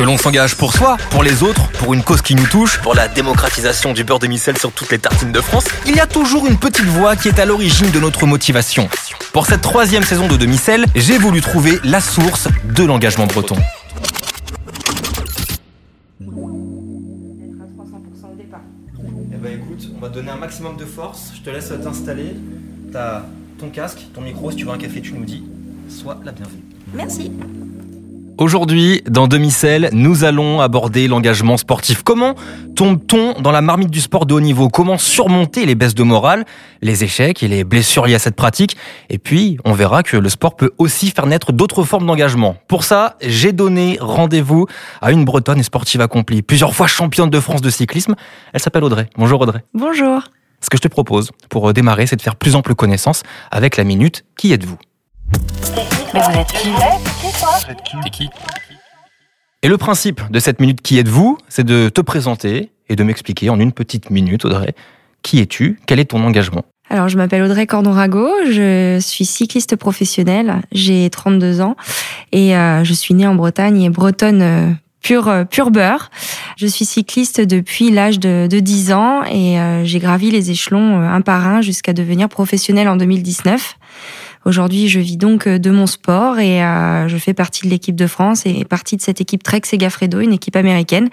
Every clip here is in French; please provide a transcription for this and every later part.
Que l'on s'engage pour soi, pour les autres, pour une cause qui nous touche, pour la démocratisation du beurre de micelle sur toutes les tartines de France, il y a toujours une petite voix qui est à l'origine de notre motivation. Pour cette troisième saison de Demi-Sel, j'ai voulu trouver la source de l'engagement breton. Eh ben écoute, on va te donner un maximum de force. Je te laisse t'installer. T'as ton casque, ton micro. Si tu veux un café, tu nous dis. Sois la bienvenue. Merci. Aujourd'hui, dans Demi-Sel, nous allons aborder l'engagement sportif. Comment tombe-t-on dans la marmite du sport de haut niveau? Comment surmonter les baisses de morale, les échecs et les blessures liées à cette pratique? Et puis, on verra que le sport peut aussi faire naître d'autres formes d'engagement. Pour ça, j'ai donné rendez-vous à une bretonne et sportive accomplie, plusieurs fois championne de France de cyclisme. Elle s'appelle Audrey. Bonjour Audrey. Bonjour. Ce que je te propose pour démarrer, c'est de faire plus ample connaissance avec la minute Qui êtes-vous? Mais vous êtes qui T'es qui Et le principe de cette minute Qui êtes-vous C'est de te présenter et de m'expliquer en une petite minute, Audrey, qui es-tu Quel est ton engagement Alors, je m'appelle Audrey Cordon-Rago, je suis cycliste professionnelle, j'ai 32 ans et euh, je suis née en Bretagne et bretonne euh, pure, euh, pure beurre. Je suis cycliste depuis l'âge de, de 10 ans et euh, j'ai gravi les échelons euh, un par un jusqu'à devenir professionnelle en 2019. Aujourd'hui, je vis donc euh, de mon sport et euh, je fais partie de l'équipe de France et partie de cette équipe Trek Segafredo, une équipe américaine.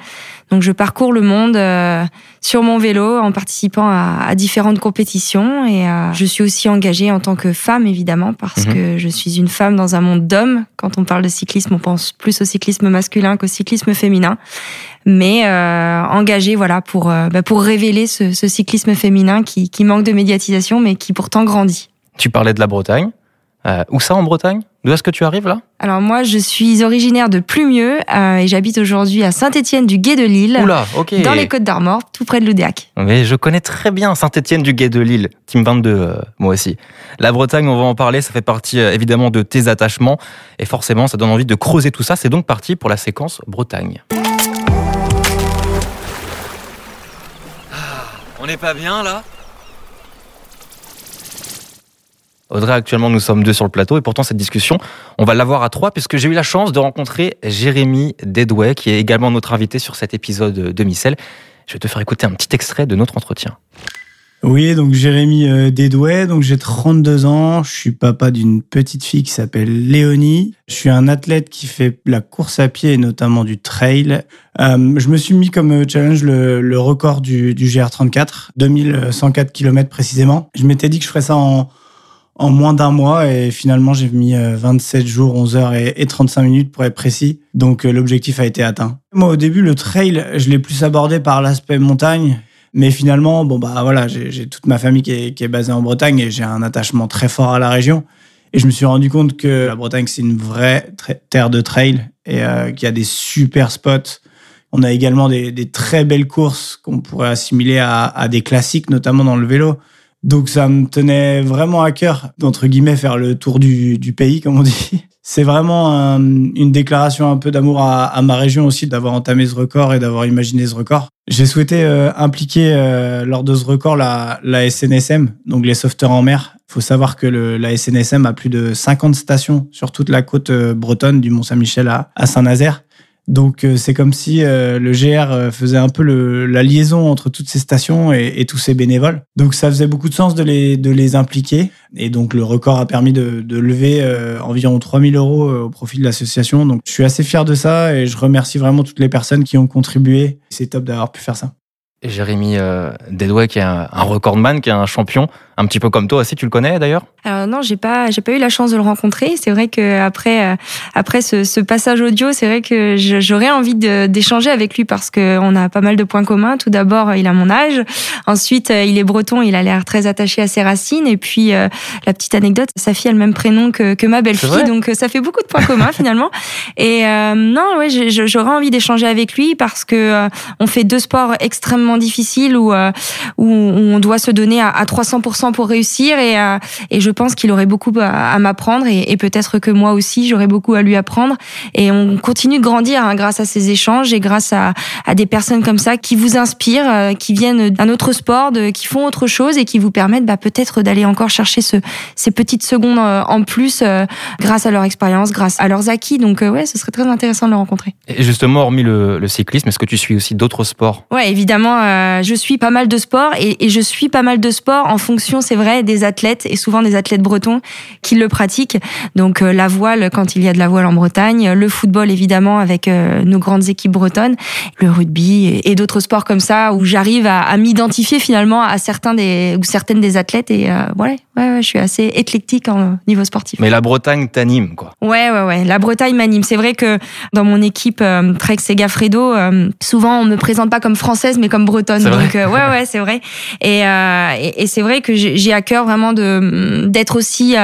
Donc, je parcours le monde euh, sur mon vélo en participant à, à différentes compétitions et euh, je suis aussi engagée en tant que femme, évidemment, parce Mhm. que je suis une femme dans un monde d'hommes. Quand on parle de cyclisme, on pense plus au cyclisme masculin qu'au cyclisme féminin. Mais euh, engagée, voilà, pour, euh, bah, pour révéler ce, ce cyclisme féminin qui, qui manque de médiatisation, mais qui pourtant grandit. Tu parlais de la Bretagne. Euh, où ça en Bretagne? D'où est-ce que tu arrives là? Alors moi, je suis originaire de Plumieux euh, et j'habite aujourd'hui à Saint-Étienne du Gué de Lille, Oula, ok. dans les Côtes d'Armor, tout près de Loudéac. Mais je connais très bien Saint-Étienne du Gué de Lille, Team 22, euh, moi aussi. La Bretagne, on va en parler, ça fait partie euh, évidemment de tes attachements et forcément ça donne envie de creuser tout ça. C'est donc parti pour la séquence Bretagne. on n'est pas bien là? Audrey, actuellement nous sommes deux sur le plateau et pourtant cette discussion, on va l'avoir à trois puisque j'ai eu la chance de rencontrer Jérémy Dedouet qui est également notre invité sur cet épisode de Micelle. Je vais te faire écouter un petit extrait de notre entretien. Oui, donc Jérémy euh, Desdouais, donc j'ai 32 ans, je suis papa d'une petite fille qui s'appelle Léonie. Je suis un athlète qui fait la course à pied et notamment du trail. Euh, je me suis mis comme euh, challenge le, le record du, du GR34, 2104 km précisément. Je m'étais dit que je ferais ça en, en moins d'un mois et finalement j'ai mis euh, 27 jours, 11 heures et, et 35 minutes pour être précis. Donc euh, l'objectif a été atteint. Moi au début le trail, je l'ai plus abordé par l'aspect montagne. Mais finalement, bon bah voilà, j'ai toute ma famille qui est, basée en Bretagne et j'ai un attachement très fort à la région. Et je me suis rendu compte que la Bretagne c'est une vraie terre de trail et euh, qu'il y a des super spots. On a également des, très belles courses qu'on pourrait assimiler à des classiques, notamment dans le vélo. Donc ça me tenait vraiment à cœur d'entre guillemets faire le tour du, pays, comme on dit. C'est vraiment un- une déclaration un peu d'amour à, ma région aussi d'avoir entamé ce record et d'avoir imaginé ce record. J'ai souhaité euh, impliquer euh, lors de ce record la, SNSM, donc les sauveteurs en mer. Il faut savoir que la SNSM a plus de 50 stations sur toute la côte euh, bretonne, du Mont-Saint-Michel à Saint-Nazaire. Donc euh, c'est comme si euh, le GR euh, faisait un peu la liaison entre toutes ces stations et, tous ces bénévoles. Donc ça faisait beaucoup de sens de les, impliquer. Et donc le record a permis de, lever euh, environ 3000 euros au profit de l'association. Donc je suis assez fier de ça et je remercie vraiment toutes les personnes qui ont contribué. C'est top d'avoir pu faire ça. Jérémy euh, Dedouet qui est un, un recordman, qui est un champion, un petit peu comme toi aussi, tu le connais d'ailleurs? Alors non, j'ai pas, j'ai pas eu la chance de le rencontrer. C'est vrai que après, euh, après ce, ce passage audio, c'est vrai que j'aurais envie d'échanger avec lui parce que on a pas mal de points communs. Tout d'abord, il a mon âge. Ensuite, euh, il est breton. Il a l'air très attaché à ses racines. Et puis, euh, la petite anecdote, sa fille a le même prénom que, que ma belle-fille. Donc, euh, ça fait beaucoup de points communs finalement. Et euh, non, ouais, j'aurais envie d'échanger avec lui parce que euh, on fait deux sports extrêmement extrêmement difficiles où, où on doit se donner à, 300% pour réussir et, et je pense qu'il aurait beaucoup à, m'apprendre et, et peut-être que moi aussi j'aurais beaucoup à lui apprendre et on continue de grandir hein, grâce à ces échanges et grâce à, à des personnes comme ça qui vous inspirent, qui viennent d'un autre sport, de, qui font autre chose et qui vous permettent bah, peut-être d'aller encore chercher ce, ces petites secondes en plus grâce à leur expérience, grâce à leurs acquis. Donc ouais, ce serait très intéressant de le rencontrer. Et justement, hormis le, le cyclisme, est-ce que tu suis aussi d'autres sports? Ouais, évidemment, euh, je suis pas mal de sports et, et, je suis pas mal de sports en fonction, c'est vrai, des athlètes et souvent des athlètes bretons qui le pratiquent. Donc euh, la voile quand il y a de la voile en Bretagne, le football évidemment avec euh, nos grandes équipes bretonnes, le rugby et, d'autres sports comme ça où j'arrive à, à m'identifier finalement à certains des ou certaines des athlètes et voilà, ouais, ouais, je suis assez éclectique en niveau sportif. Mais la Bretagne t'anime quoi. Ouais, ouais, ouais. La Bretagne m'anime. C'est vrai que dans mon équipe Trek Segafredo, souvent on me présente pas comme française mais comme bretonne. Donc euh, ouais, ouais, c'est vrai. Et, euh, et, et c'est vrai que j'ai à cœur vraiment de d'être aussi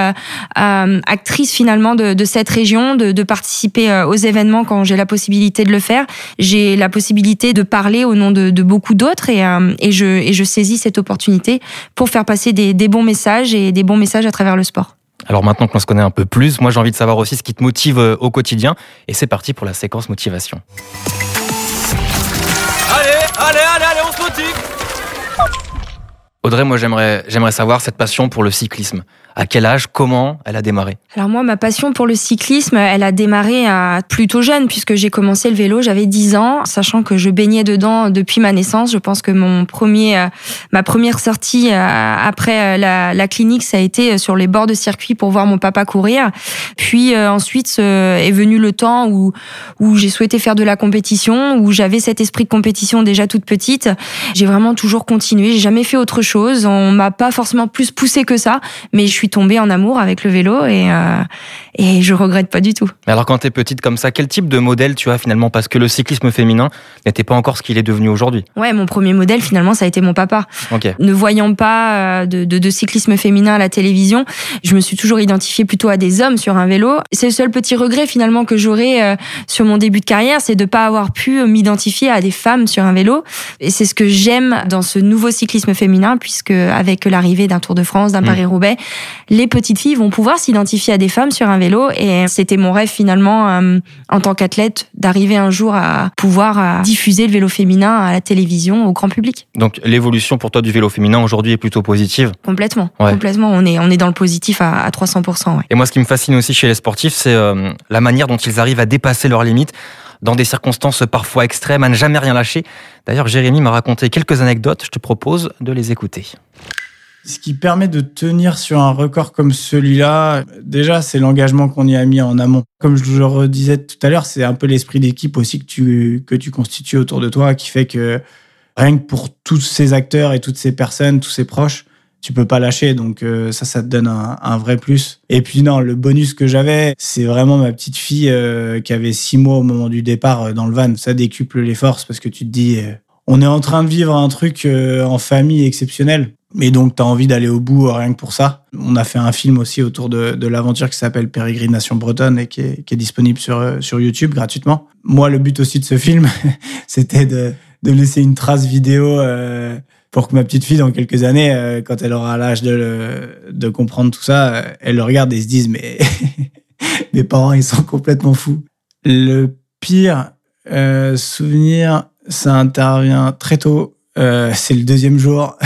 actrice finalement de, de cette région, de, de participer aux événements quand j'ai la possibilité de le faire. J'ai la possibilité de parler au nom de, de beaucoup d'autres et, et je et je saisis cette opportunité pour faire passer des, des bons messages et des bons messages à travers le sport. Alors maintenant que l'on se connaît un peu plus, moi j'ai envie de savoir aussi ce qui te motive euh, au quotidien. Et c'est parti pour la séquence motivation. Audrey, moi j'aimerais, savoir cette passion pour le cyclisme. À quel âge, comment elle a démarré? Alors moi, ma passion pour le cyclisme, elle a démarré à plutôt jeune puisque j'ai commencé le vélo, j'avais 10 ans, sachant que je baignais dedans depuis ma naissance. Je pense que mon premier, euh, ma première sortie euh, après euh, la, clinique, ça a été sur les bords de circuit pour voir mon papa courir. Puis ensuite est venu le temps où où j'ai souhaité faire de la compétition, où j'avais cet esprit de compétition déjà toute petite. J'ai vraiment toujours continué, j'ai jamais fait autre chose. On m'a pas forcément plus poussé que ça, mais je suis tombée en amour avec le vélo et, euh, et je regrette pas du tout. Mais alors quand tu es petite comme ça, quel type de modèle tu as finalement? Parce que le cyclisme féminin n'était pas encore ce qu'il est devenu aujourd'hui. Ouais, mon premier modèle finalement ça a été mon papa. Okay. Ne voyant pas euh, de, de, de, cyclisme féminin à la télévision, je me suis toujours identifiée plutôt à des hommes sur un vélo. C'est le seul petit regret finalement que j'aurais euh, sur mon début de carrière, c'est de pas avoir pu m'identifier à des femmes sur un vélo. Et c'est ce que j'aime dans ce nouveau cyclisme féminin, puisque avec l'arrivée d'un Tour de France, d'un mmh. Paris-Roubaix, les petites filles vont pouvoir s'identifier à des femmes sur un vélo. Et c'était mon rêve finalement, euh, en tant qu'athlète, d'arriver un jour à pouvoir euh, diffuser le vélo féminin à la télévision, au grand public. Donc l'évolution pour toi du vélo féminin aujourd'hui est plutôt positive? Complètement, ouais. complètement. On est, on est dans le positif à, à 300%. Ouais. Et moi, ce qui me fascine aussi chez les sportifs, c'est euh, la manière dont ils arrivent à dépasser leurs limites dans des circonstances parfois extrêmes, à ne jamais rien lâcher. D'ailleurs, Jérémy m'a raconté quelques anecdotes, je te propose de les écouter. Ce qui permet de tenir sur un record comme celui-là, déjà, c'est l'engagement qu'on y a mis en amont. Comme je le redisais tout à l'heure, c'est un peu l'esprit d'équipe aussi que tu, que tu constitues autour de toi qui fait que rien que pour tous ces acteurs et toutes ces personnes, tous ces proches, tu peux pas lâcher. Donc euh, ça, ça te donne un, vrai plus. Et puis non, le bonus que j'avais, c'est vraiment ma petite fille euh, qui avait six mois au moment du départ euh, dans le van. Ça décuple les forces parce que tu te dis, on est en train de vivre un truc en famille exceptionnel. Mais donc, tu as envie d'aller au bout euh, rien que pour ça. On a fait un film aussi autour de, de l'aventure qui s'appelle Pérégrination bretonne et qui est, qui est disponible sur, euh, sur YouTube gratuitement. Moi, le but aussi de ce film, c'était de, de laisser une trace vidéo euh, pour que ma petite fille, dans quelques années, euh, quand elle aura l'âge de, de comprendre tout ça, elle le regarde et se dise, mais mes parents, ils sont complètement fous. Le pire souvenir, ça intervient très tôt euh, c'est le deuxième jour.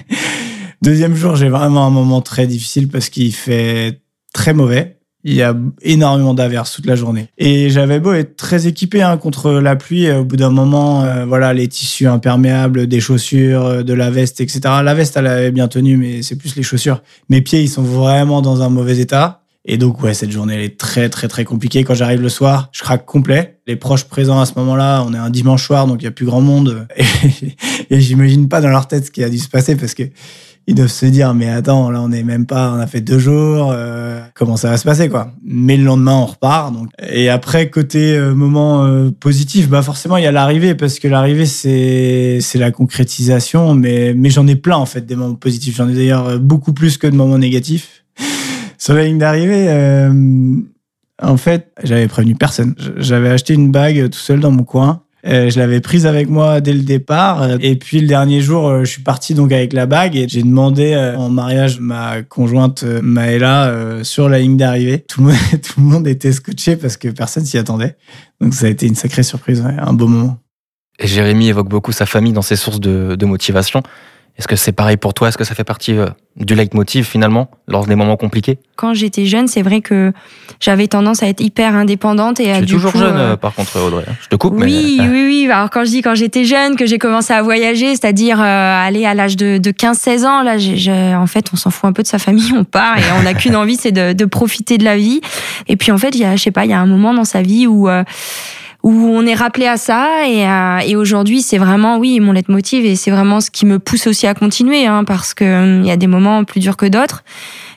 deuxième jour, j'ai vraiment un moment très difficile parce qu'il fait très mauvais. Il y a énormément d'averses toute la journée. Et j'avais beau être très équipé hein, contre la pluie. Au bout d'un moment, euh, voilà, les tissus imperméables, des chaussures, euh, de la veste, etc. La veste, elle avait bien tenu, mais c'est plus les chaussures. Mes pieds, ils sont vraiment dans un mauvais état. Et donc, ouais, cette journée, elle est très, très, très compliquée. Quand j'arrive le soir, je craque complet. Les proches présents à ce moment-là, on est un dimanche soir, donc il y a plus grand monde. Et, j'imagine pas dans leur tête ce qui a dû se passer parce que ils doivent se dire, mais attends, là, on est même pas, on a fait deux jours, euh, comment ça va se passer, quoi? Mais le lendemain, on repart, donc. Et après, côté euh, moment euh, positif, bah, forcément, il y a l'arrivée, parce que l'arrivée, c'est, c'est la concrétisation, mais, mais j'en ai plein, en fait, des moments positifs. J'en ai d'ailleurs beaucoup plus que de moments négatifs sur la ligne d'arrivée, euh, en fait, j'avais prévenu personne. J'avais acheté une bague tout seul dans mon coin. je l'avais prise avec moi dès le départ. Et puis le dernier jour, je suis parti donc avec la bague et j'ai demandé en mariage ma conjointe Maëla sur la ligne d'arrivée. Tout, le monde, était scotché parce que personne s'y attendait. Donc ça a été une sacrée surprise, un beau moment. Et Jérémy évoque beaucoup sa famille dans ses sources de motivation. Est-ce que c'est pareil pour toi? Est-ce que ça fait partie euh, du leitmotiv finalement lors des moments compliqués? Quand j'étais jeune, c'est vrai que j'avais tendance à être hyper indépendante et à. Tu es toujours jeune, euh, euh, par contre, Audrey. Hein. Je te coupe. Oui, mais... oui, oui. Alors quand je dis quand j'étais jeune, que j'ai commencé à voyager, c'est-à-dire aller à l'âge de, de 15-16 ans, là, en fait, on s'en fout un peu de sa famille, on part et on n'a qu'une envie, c'est de, de, profiter de la vie. Et puis en fait, il y a, je sais pas, il y a un moment dans sa vie où où on est rappelé à ça et, euh, aujourd'hui c'est vraiment oui mon leitmotiv et c'est vraiment ce qui me pousse aussi à continuer hein, parce que il hum, y a des moments plus durs que d'autres.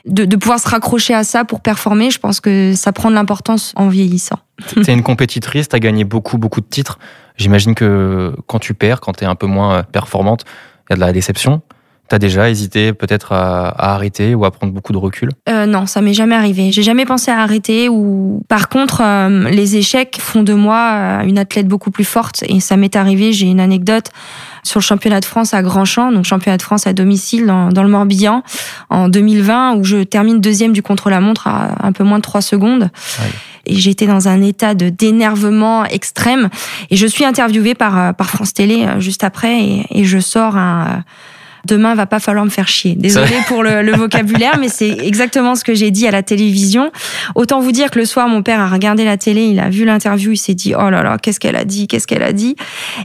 De, de, pouvoir se raccrocher à ça pour performer je pense que ça prend de l'importance en vieillissant. T'es une compétitrice t'as gagné beaucoup beaucoup de titres. J'imagine que quand tu perds quand t'es un peu moins performante il y a de la déception T'as déjà hésité peut-être à, à, arrêter ou à prendre beaucoup de recul? Euh, Non, ça m'est jamais arrivé. J'ai jamais pensé à arrêter. Ou par contre, euh, les échecs font de moi euh, une athlète beaucoup plus forte. Et ça m'est arrivé. J'ai une anecdote sur le championnat de France à Grandchamp, donc championnat de France à domicile dans, dans le Morbihan en 2020, où je termine deuxième du contre-la-montre à un peu moins de trois secondes. Et j'étais dans un état de d'énervement extrême. Et je suis interviewée par euh, par France Télé juste après, et, et je sors un demain va pas falloir me faire chier. Désolée pour le, le vocabulaire, mais c'est exactement ce que j'ai dit à la télévision. Autant vous dire que le soir, mon père a regardé la télé, il a vu l'interview, il s'est dit oh là là, qu'est-ce qu'elle a dit, qu'est-ce qu'elle a dit.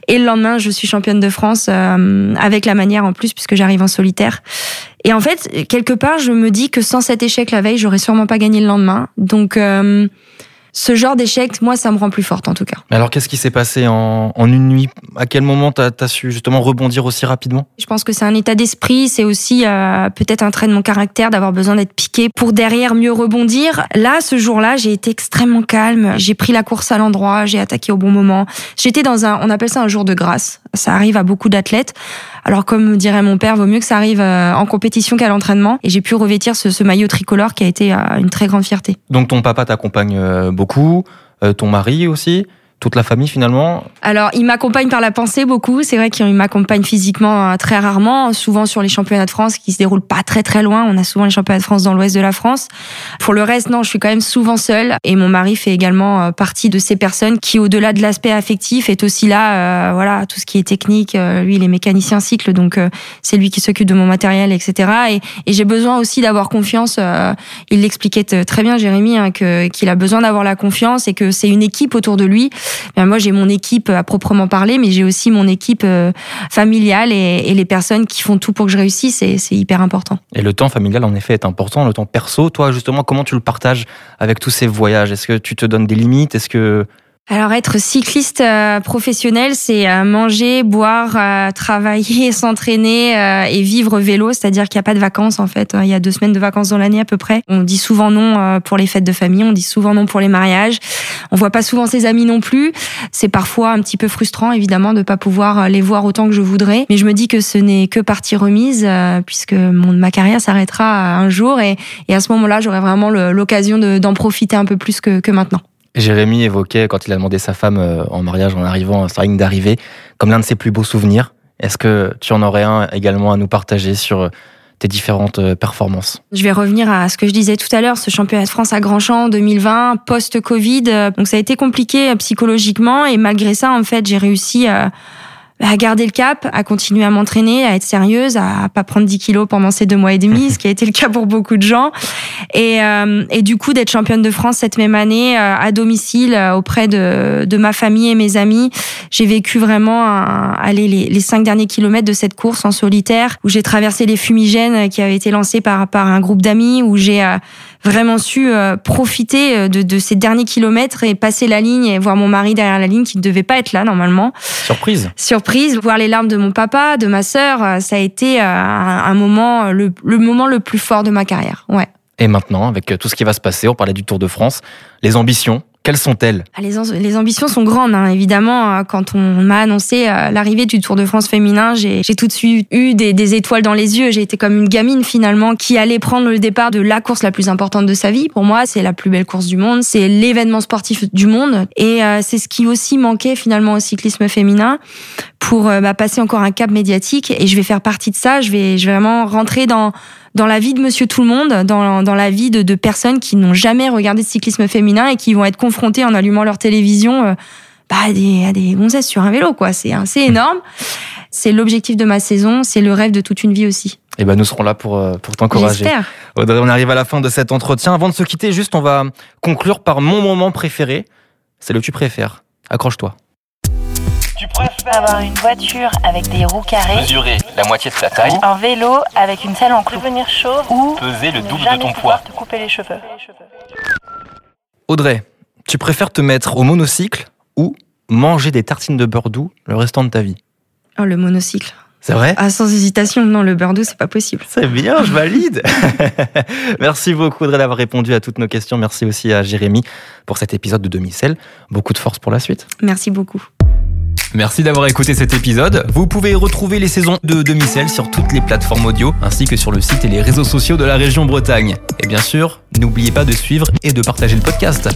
Et le lendemain, je suis championne de France euh, avec la manière en plus puisque j'arrive en solitaire. Et en fait, quelque part, je me dis que sans cet échec la veille, j'aurais sûrement pas gagné le lendemain. Donc euh, ce genre d'échec, moi, ça me rend plus forte en tout cas. Alors, qu'est-ce qui s'est passé en, en, une nuit? À quel moment tu as, su justement rebondir aussi rapidement? Je pense que c'est un état d'esprit, c'est aussi euh, peut-être un trait de mon caractère d'avoir besoin d'être piqué pour derrière mieux rebondir. Là, ce jour-là, j'ai été extrêmement calme. J'ai pris la course à l'endroit, j'ai attaqué au bon moment. J'étais dans un, on appelle ça un jour de grâce. Ça arrive à beaucoup d'athlètes. Alors comme dirait mon père, vaut mieux que ça arrive euh, en compétition qu'à l'entraînement. Et j'ai pu revêtir ce, ce, maillot tricolore qui a été euh, une très grande fierté. Donc ton papa t'accompagne euh, beaucoup, ton mari aussi toute la famille finalement Alors, il m'accompagne par la pensée beaucoup. C'est vrai qu'il m'accompagne physiquement euh, très rarement, souvent sur les championnats de France qui se déroulent pas très très loin. On a souvent les championnats de France dans l'ouest de la France. Pour le reste, non, je suis quand même souvent seule. Et mon mari fait également euh, partie de ces personnes qui, au-delà de l'aspect affectif, est aussi là, euh, voilà, tout ce qui est technique. lui, il est mécanicien cycle, donc c'est lui qui s'occupe de mon matériel, etc. Et, j'ai besoin aussi d'avoir confiance. il l'expliquait très bien, Jérémy, hein, qu'il a besoin d'avoir la confiance et que c'est une équipe autour de lui moi, j'ai mon équipe à proprement parler, mais j'ai aussi mon équipe euh, familiale et, les personnes qui font tout pour que je réussisse. C'est hyper important. Et le temps familial, en effet, est important. Le temps perso, toi, justement, comment tu le partages avec tous ces voyages? Est-ce que tu te donnes des limites? Est-ce que alors être cycliste euh, professionnel, c'est euh, manger, boire, euh, travailler, s'entraîner et vivre vélo, c'est-à-dire qu'il n'y a pas de vacances en fait. Il y a deux semaines de vacances dans l'année à peu près. On dit souvent non pour les fêtes de famille, on dit souvent non pour les mariages. On voit pas souvent ses amis non plus. C'est parfois un petit peu frustrant évidemment de pas pouvoir les voir autant que je voudrais, mais je me dis que ce n'est que partie remise puisque mon ma carrière s'arrêtera un jour et, et à ce moment-là, j'aurai vraiment l'occasion d'en profiter un peu plus que, que maintenant. Jérémy évoquait, quand il a demandé sa femme euh, en mariage en arrivant à sa ligne d'arrivée, comme l'un de ses plus beaux souvenirs. Est-ce que tu en aurais un également à nous partager sur euh, tes différentes euh, performances? Je vais revenir à ce que je disais tout à l'heure, ce championnat de France à Grandchamp 2020, post-Covid. Donc ça a été compliqué psychologiquement et malgré ça, en fait, j'ai réussi à à garder le cap, à continuer à m'entraîner, à être sérieuse, à pas prendre 10 kilos pendant ces deux mois et demi, ce qui a été le cas pour beaucoup de gens. Et, euh, et du coup, d'être championne de France cette même année euh, à domicile euh, auprès de, de ma famille et mes amis, j'ai vécu vraiment aller les, les cinq derniers kilomètres de cette course en solitaire, où j'ai traversé les fumigènes qui avaient été lancés par, par un groupe d'amis, où j'ai vraiment su profiter de, de ces derniers kilomètres et passer la ligne et voir mon mari derrière la ligne qui ne devait pas être là normalement. Surprise. Surprise voir les larmes de mon papa, de ma sœur, euh, ça a été euh, un, moment, le, moment le plus fort de ma carrière. Ouais. Et maintenant, avec tout ce qui va se passer, on parlait du Tour de France, les ambitions Quelles sont-elles? Ah, les, ambitions sont grandes, hein. évidemment. Euh, quand on m'a annoncé euh, l'arrivée du Tour de France féminin, j'ai tout de suite eu des, des étoiles dans les yeux. J'ai été comme une gamine finalement qui allait prendre le départ de la course la plus importante de sa vie. Pour moi, c'est la plus belle course du monde, c'est l'événement sportif du monde, et euh, c'est ce qui aussi manquait finalement au cyclisme féminin pour bah, passer encore un cap médiatique. Et je vais faire partie de ça. Je vais, je vais vraiment rentrer dans dans la vie de Monsieur Tout le Monde, dans, dans la vie de, de personnes qui n'ont jamais regardé de cyclisme féminin et qui vont être confrontées en allumant leur télévision euh, bah, à des, à des gonzesses sur un vélo. quoi. C'est assez énorme. C'est l'objectif de ma saison, c'est le rêve de toute une vie aussi. Et eh ben nous serons là pour, euh, pour t'encourager. Audrey, on arrive à la fin de cet entretien. Avant de se quitter, juste on va conclure par mon moment préféré. C'est le tu préfères. Accroche-toi. Tu préfères avoir une voiture avec des roues carrées, mesurer la moitié de ta taille, un vélo avec une selle en clou, devenir chaud ou peser le double de ton poids, te couper les cheveux. Audrey, tu préfères te mettre au monocycle ou manger des tartines de beurre doux le restant de ta vie? Oh, le monocycle. C'est vrai? Ah, sans hésitation, non, le beurre doux, c'est pas possible. C'est bien, je valide. Merci beaucoup Audrey d'avoir répondu à toutes nos questions. Merci aussi à Jérémy pour cet épisode de Demi-Sel. Beaucoup de force pour la suite. Merci beaucoup. Merci d'avoir écouté cet épisode. Vous pouvez retrouver les saisons de Demi-Sel sur toutes les plateformes audio, ainsi que sur le site et les réseaux sociaux de la région Bretagne. Et bien sûr, n'oubliez pas de suivre et de partager le podcast.